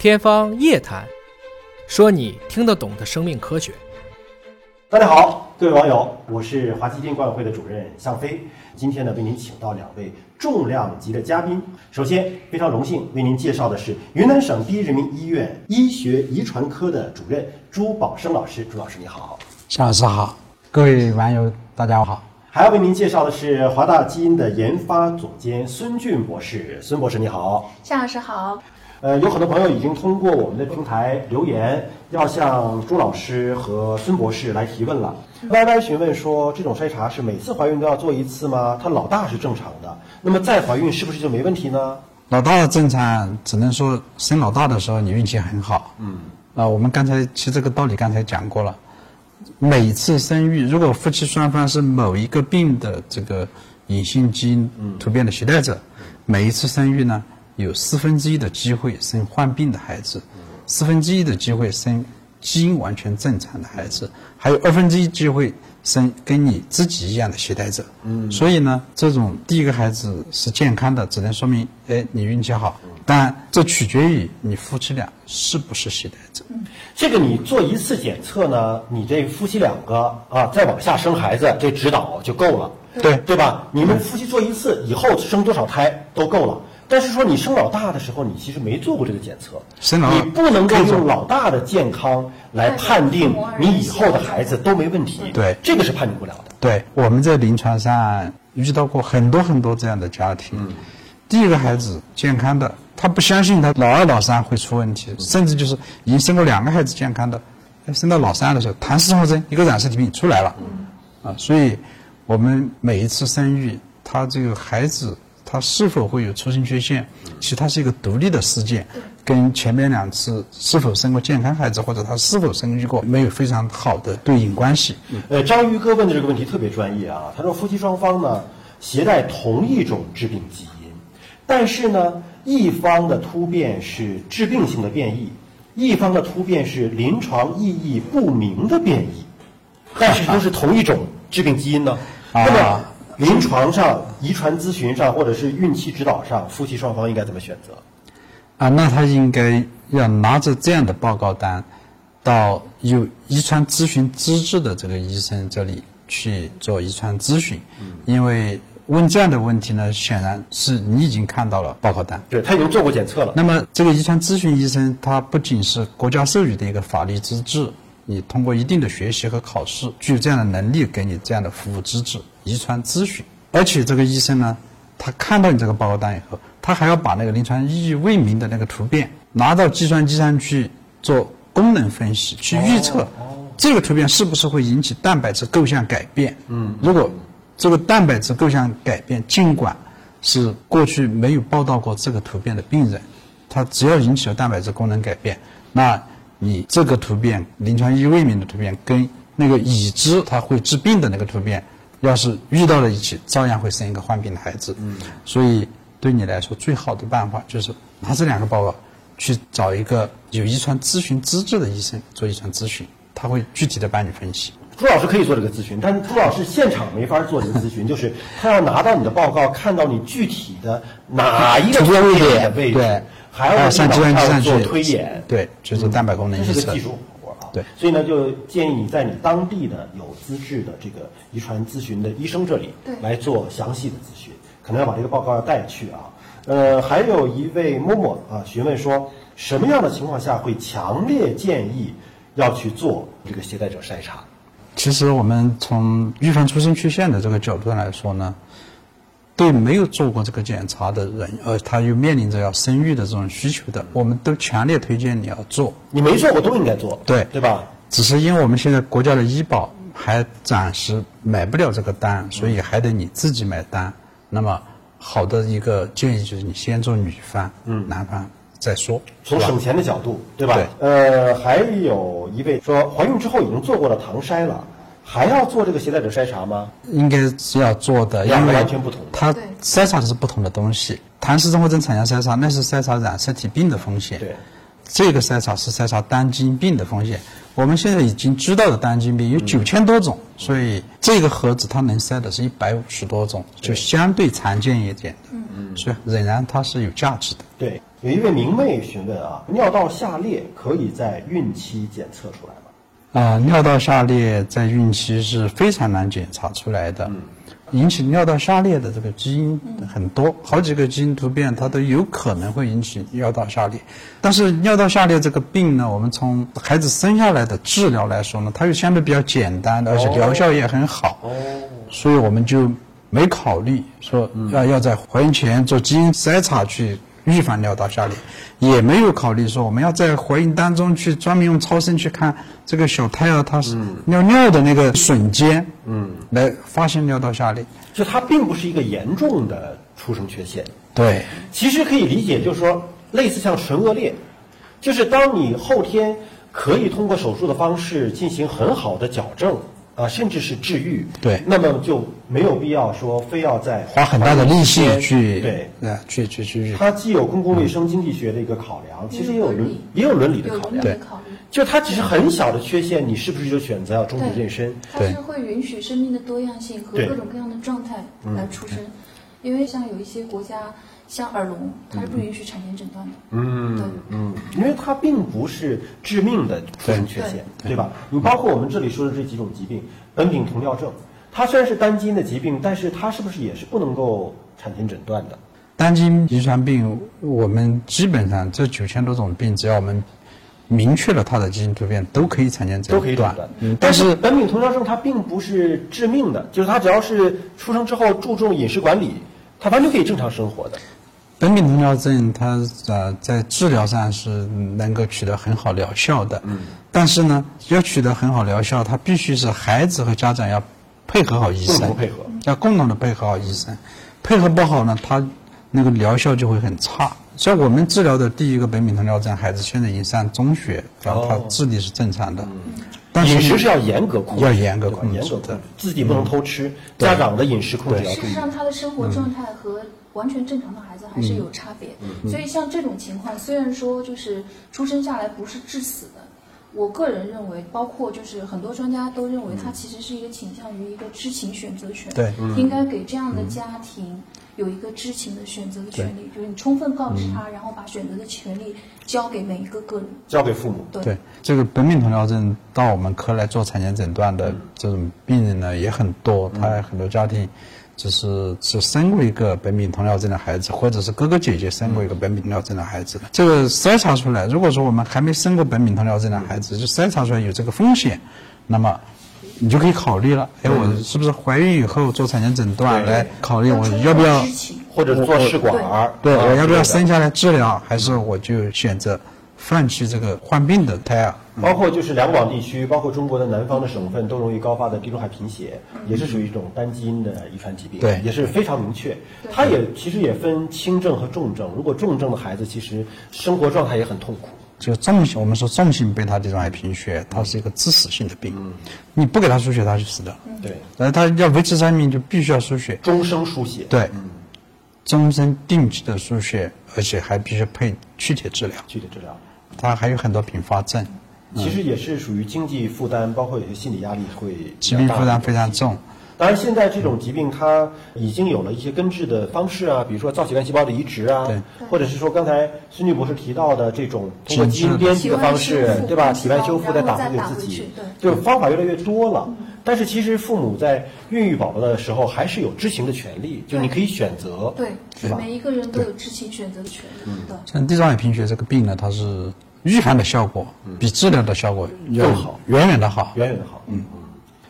天方夜谭，说你听得懂的生命科学。大家好，各位网友，我是华基金管委会的主任向飞。今天呢，为您请到两位重量级的嘉宾。首先，非常荣幸为您介绍的是云南省第一人民医院医学遗传科的主任朱宝生老师。朱老师，你好。向老师好，各位网友大家好。还要为您介绍的是华大基因的研发总监孙俊博士。孙博士，你好。向老师好。呃，有很多朋友已经通过我们的平台留言，要向朱老师和孙博士来提问了。Y Y 询问说，这种筛查是每次怀孕都要做一次吗？他老大是正常的，那么再怀孕是不是就没问题呢？老大的正常，只能说生老大的时候你运气很好。嗯。啊，我们刚才其实这个道理刚才讲过了，每次生育，如果夫妻双方是某一个病的这个隐性基因突变的携带者，每一次生育呢？有四分之一的机会生患病的孩子，四分之一的机会生基因完全正常的孩子，还有二分之一机会生跟你自己一样的携带者。嗯，所以呢，这种第一个孩子是健康的，只能说明哎你运气好，但这取决于你夫妻俩是不是携带者。这个你做一次检测呢，你这夫妻两个啊再往下生孩子这指导就够了。对对吧？你们夫妻做一次以后生多少胎都够了。但是说你生老大的时候，你其实没做过这个检测，生老你不能够用老大的健康来判定你以后的孩子都没问题。对，这个是判定不了的。对，我们在临床上遇到过很多很多这样的家庭，第一个孩子健康的，他不相信他老二老三会出问题，甚至就是已经生过两个孩子健康的，生到老三的时候，唐氏综合征一个染色体病出来了，啊，所以我们每一次生育，他这个孩子。他是否会有出生缺陷？其实它是一个独立的事件，跟前面两次是否生过健康孩子或者他是否生育过没有非常好的对应关系。呃，章鱼哥问的这个问题特别专业啊。他说夫妻双方呢携带同一种致病基因，但是呢一方的突变是致病性的变异，一方的突变是临床意义不明的变异，但是都是同一种致病基因呢？那么。临床上、遗传咨询上，或者是孕期指导上，夫妻双方应该怎么选择？啊，那他应该要拿着这样的报告单，到有遗传咨询资质的这个医生这里去做遗传咨询。嗯。因为问这样的问题呢，显然是你已经看到了报告单。对他已经做过检测了。那么，这个遗传咨询医生，他不仅是国家授予的一个法律资质。你通过一定的学习和考试，具有这样的能力，给你这样的服务资质，遗传咨询。而且这个医生呢，他看到你这个报告单以后，他还要把那个临床意义未明的那个图片拿到计算机上去做功能分析，去预测这个图片是不是会引起蛋白质构象改变。嗯，如果这个蛋白质构象改变，尽管是过去没有报道过这个图片的病人，他只要引起了蛋白质功能改变，那。你这个突变，临床意义未明的突变，跟那个已知它会治病的那个突变，要是遇到了一起，照样会生一个患病的孩子。嗯，所以对你来说，最好的办法就是拿这两个报告，去找一个有遗传咨询资质的医生做遗传咨询，他会具体的帮你分析。朱老师可以做这个咨询，但是朱老师现场没法做这个咨询，就是他要拿到你的报告，看到你具体的哪一个位置的位置。还要上计算机上做推演，对，就是蛋白功能这是个技术活啊。对，所以呢，就建议你在你当地的有资质的这个遗传咨询的医生这里来做详细的咨询，可能要把这个报告要带去啊。呃，还有一位默默啊询问说，什么样的情况下会强烈建议要去做这个携带者筛查？其实我们从预防出生缺陷的这个角度来说呢。对没有做过这个检查的人，呃，他又面临着要生育的这种需求的，我们都强烈推荐你要做。你没做过都应该做，对对吧？只是因为我们现在国家的医保还暂时买不了这个单，所以还得你自己买单。那么好的一个建议就是你先做女方，嗯，男方再说。从省钱的角度，对吧？对。呃，还有一位说怀孕之后已经做过了唐筛了。还要做这个携带者筛查吗？应该是要做的，因为完全不同。它筛查的是不同的东西。唐氏综合征产样筛查那是筛查染色体病的风险，对。这个筛查是筛查单基因病的风险。我们现在已经知道的单基因病有九千多种，所以这个盒子它能筛的是一百五十多种，就相对常见一点。嗯。所以仍然它是有价值的。对，有一位明媚询问啊，尿道下裂可以在孕期检测出来吗？啊、尿道下裂在孕期是非常难检查出来的。引起尿道下裂的这个基因很多，好几个基因突变，它都有可能会引起尿道下裂。但是尿道下裂这个病呢，我们从孩子生下来的治疗来说呢，它又相对比较简单，而且疗效也很好。所以我们就没考虑说要要在怀孕前做基因筛查去预防尿道下裂，也没有考虑说我们要在怀孕当中去专门用超声去看这个小胎儿它是尿尿的那个瞬间，嗯，来发现尿道下裂。就它并不是一个严重的出生缺陷，对，其实可以理解，就是说类似像唇腭裂，就是当你后天可以通过手术的方式进行很好的矫正啊，甚至是治愈，对。那么就没有必要说非要在花很大的力气去对。呃去去去它既有公共卫生经济学的一个考量，其实也有伦也有伦理的考量。对。就它只是很小的缺陷，你是不是就选择要终止妊娠？它是会允许生命的多样性和各种各样的状态来出生，因为像有一些国家，像耳聋，它是不允许产前诊断的。嗯，对。嗯，因为它并不是致命的出生缺陷，对吧？你包括我们这里说的这几种疾病，苯丙酮尿症，它虽然是单基因的疾病，但是它是不是也是不能够产前诊断的？单基因遗传病，我们基本上这九千多种病，只要我们明确了它的基因突变，都可以产前诊断都可以诊断。嗯，但但是苯丙酮尿症它并不是致命的，就是它只要是出生之后注重饮食管理，它完全可以正常生活的。苯丙酮尿症它呃在治疗上是能够取得很好疗效的，嗯，但是呢，要取得很好疗效，它必须是孩子和家长要配合好医生，配合。要共同的配合好医生，配合不好呢，他那个疗效就会很差。像我们治疗的第一个苯丙酮尿症孩子，现在已经上中学，然后他哦智力是正常的，但是饮食是要严格控制，要严格控制严格控制的，自己不能偷吃，家长的饮食控制要注意。事实上，他的生活状态和完全正常的孩子还是有差别。所以像这种情况，虽然说就是出生下来不是致死的，我个人认为，包括就是很多专家都认为，它其实是一个倾向于一个知情选择权，对应该给这样的家庭。有一个知情的选择的权利，就是你充分告知他，然后把选择的权利交给每一个个人。交给父母。对，对这个苯丙酮尿症到我们科来做产前诊断的这种病人呢也很多，他很多家庭就是是生过一个苯丙酮尿症的孩子，或者是哥哥姐姐生过一个苯丙酮尿症的孩子。的。这个筛查出来，如果说我们还没生过苯丙酮尿症的孩子，就筛查出来有这个风险，那么。你就可以考虑了，哎，我是不是怀孕以后做产前诊断来考虑我要不要或者做试管儿，对，啊我要不要生下来治疗，还是我就选择放弃这个患病的胎儿？包括就是两广地区，包括中国的南方的省份，都容易高发的地中海贫血，也是属于一种单基因的遗传疾病，对也是非常明确。它也其实也分轻症和重症，如果重症的孩子，其实生活状态也很痛苦。就重性，我们说重性贝塔地中海贫血，它是一个致死性的病，你不给他输血，他就死掉。对，然后他要维持生命，就必须要输血，终生输血。对，终身定期的输血，而且还必须配躯体治疗，具体治疗，它还有很多并发症，其实也是属于经济负担，包括有些心理压力会疾病负担非常重。当然，现在这种疾病它已经有了一些根治的方式啊，比如说造血干细胞的移植啊对，或者是说刚才孙女博士提到的这种通过基因编辑的方式对吧？体外修复再打回给自己就方法越来越多了。但是其实父母在孕育宝宝的时候还是有知情的权利，就你可以选择，对是吧？每一个人都有知情选择的权利。对。像地中海贫血这个病呢，它是预防的效果比治疗的效果要更好远远的好。远远的好。嗯嗯。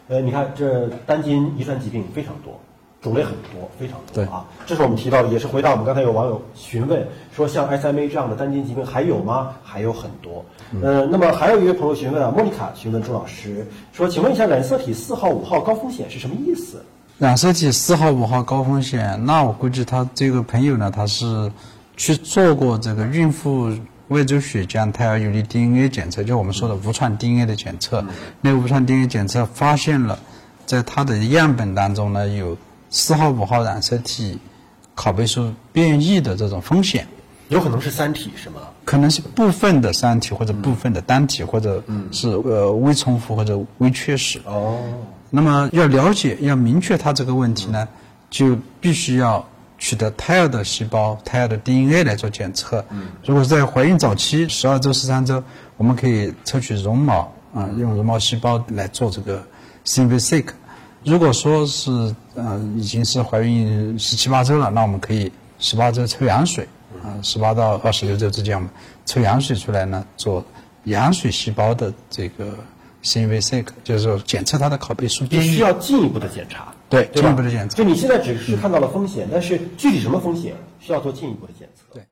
呃，你看这单基因遗传疾病非常多，种类很多，非常多对啊。这是我们提到的，也是回答我们刚才有网友询问说，像 SMA 这样的单基因疾病还有吗？还有很多。呃，那么还有一位朋友询问啊，莫妮卡询问朱老师说，请问一下染色体四号、五号高风险是什么意思？染色体四号、五号高风险，那我估计他这个朋友呢，他是去做过这个孕妇外周血浆胎儿游离 DNA 检测，就我们说的无创 DNA 的检测。那无创 DNA 检测发现了，在他的样本当中呢，有四号、五号染色体拷贝数变异的这种风险。有可能是三体是吗？可能是部分的三体或者部分的单体，或者是呃微重复或者微缺失。哦，那么要了解、要明确它这个问题呢，就必须要取得胎儿的细胞、胎儿的 DNA 来做检测。嗯如果是在怀孕早期，十二周、十三周，我们可以抽取绒毛，啊、用绒毛细胞来做这个 CNV-seq。如果说是呃已经是怀孕十七八周了，那我们可以十八周抽羊水，啊、十八到二十六周之间，我们抽羊水出来呢，做羊水细胞的这个 CNV-seq，就是说检测它的拷贝数就变异需。要进一步的检查。对对进一步的检测就你现在只是看到了风险，但是具体什么风险需要做进一步的检测。对。